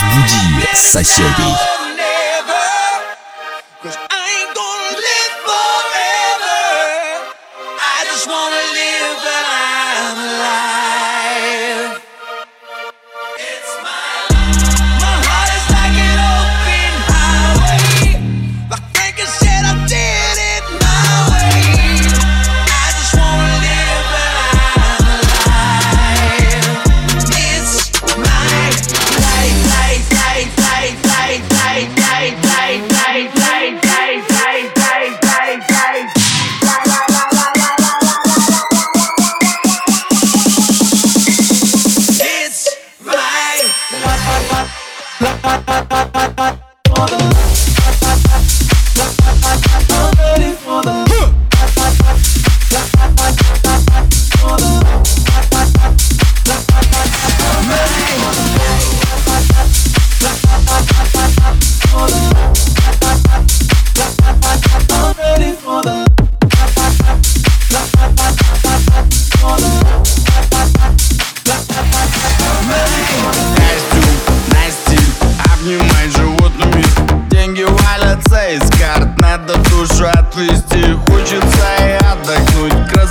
do dia, la, la, la, la, la.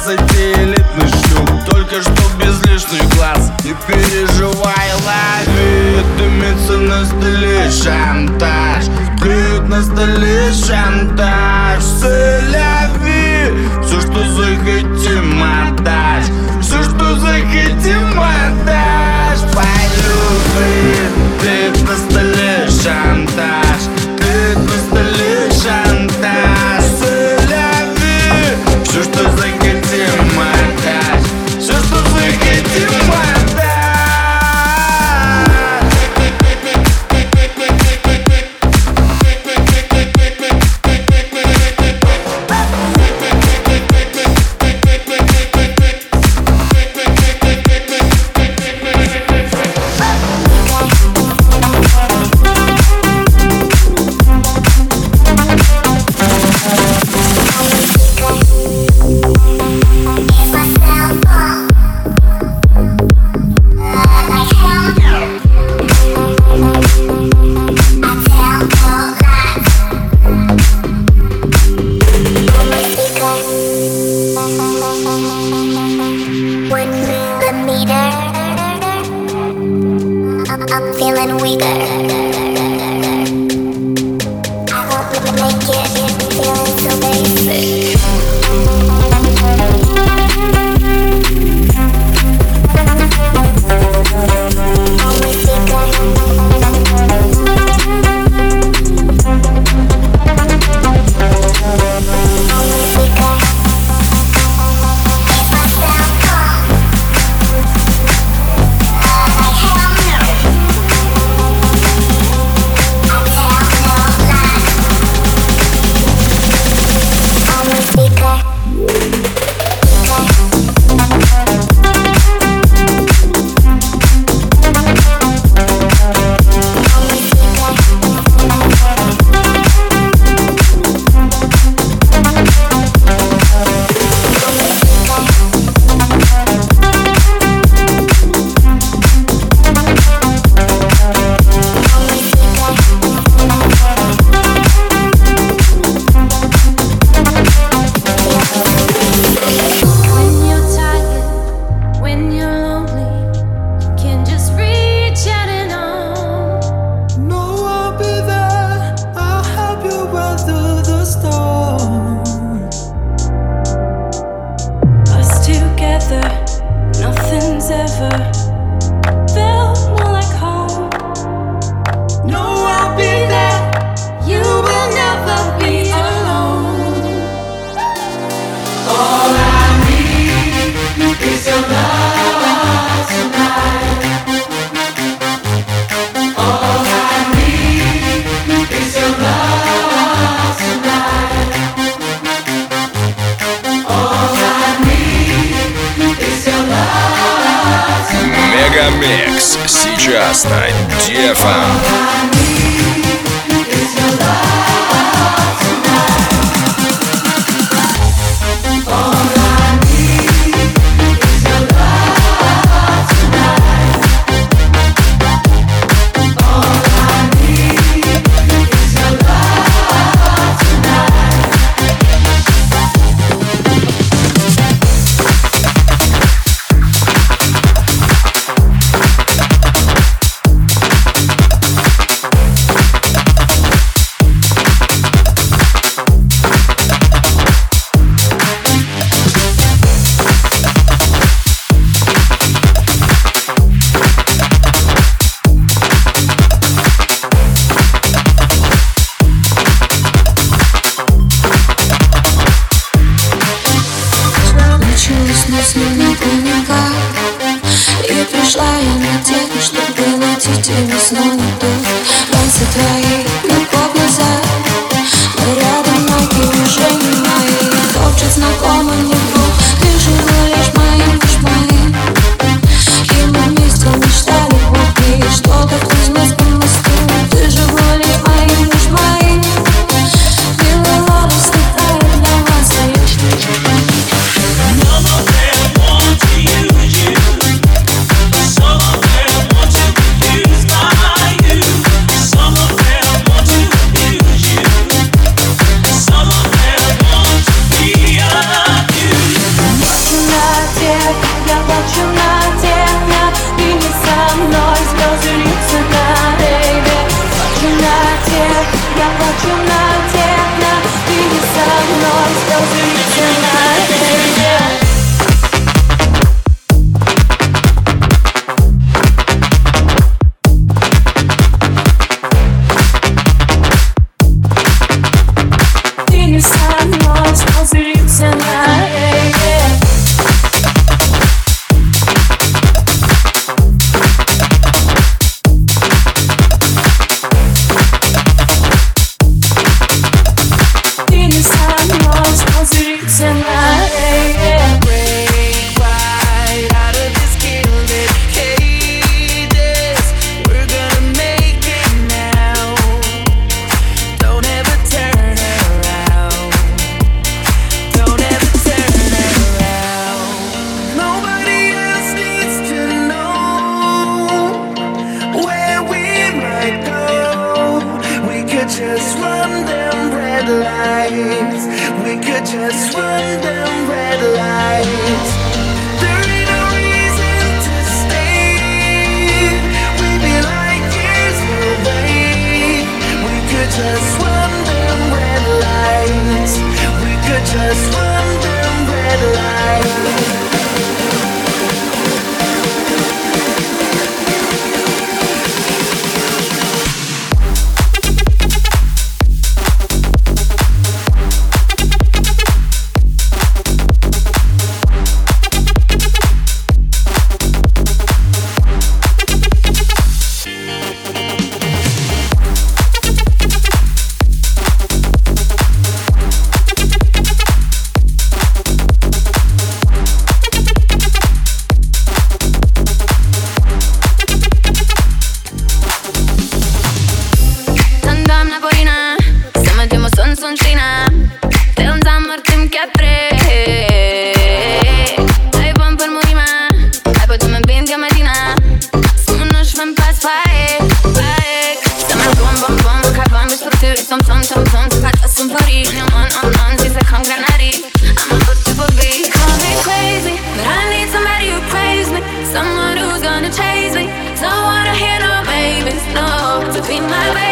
десятилетный шлюх Только что без лишних глаз. Не переживай, лови Дымится на столе шантаж. Плюют на столе шантаж. Все feeling weaker. Алекс сейчас на Дефа. night Someone who's gonna chase me. Don't wanna hear no babies, no. To be my baby.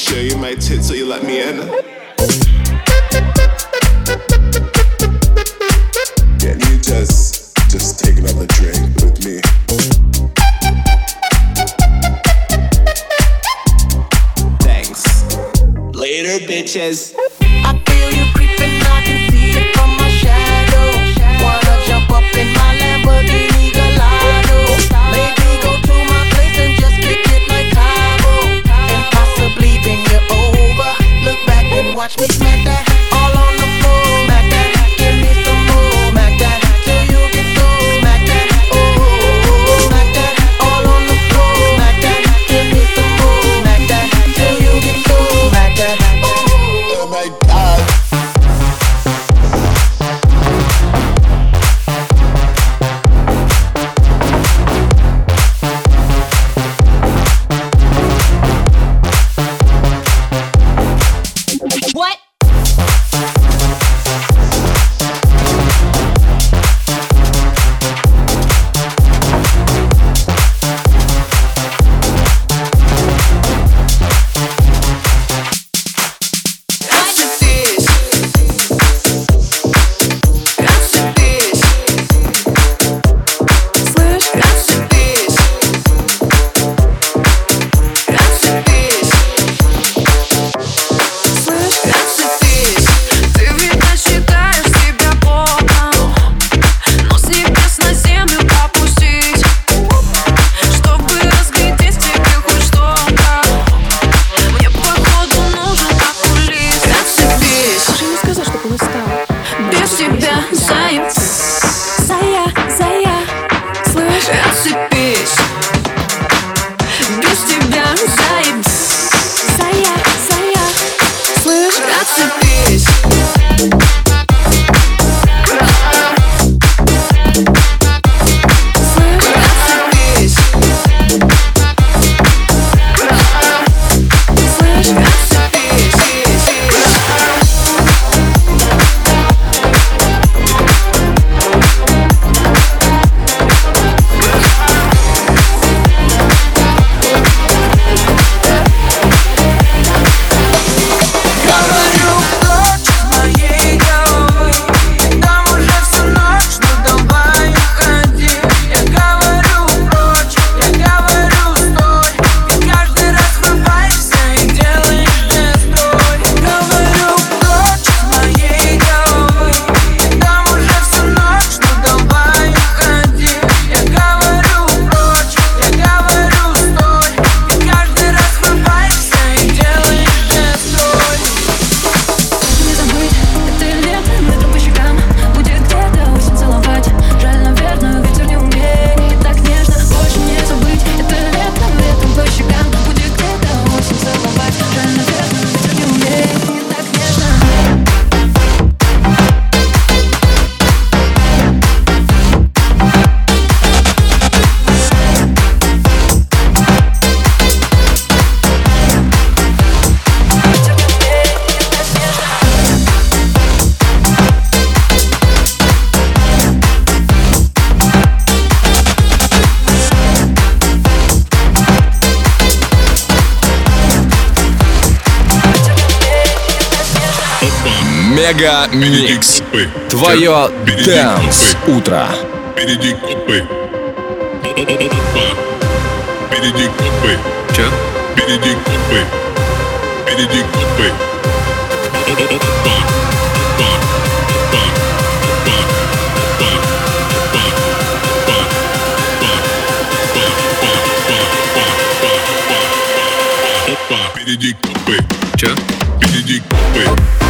show you my tits so you let me in. Can you just just take another drink with me? Thanks. Later, bitches. Same. same. Say, Mega Mix. Твое Dance Утро. Впереди копы. Впереди копы. Че? Впереди копы. Впереди копы. Впереди копы. Че? Впереди копы.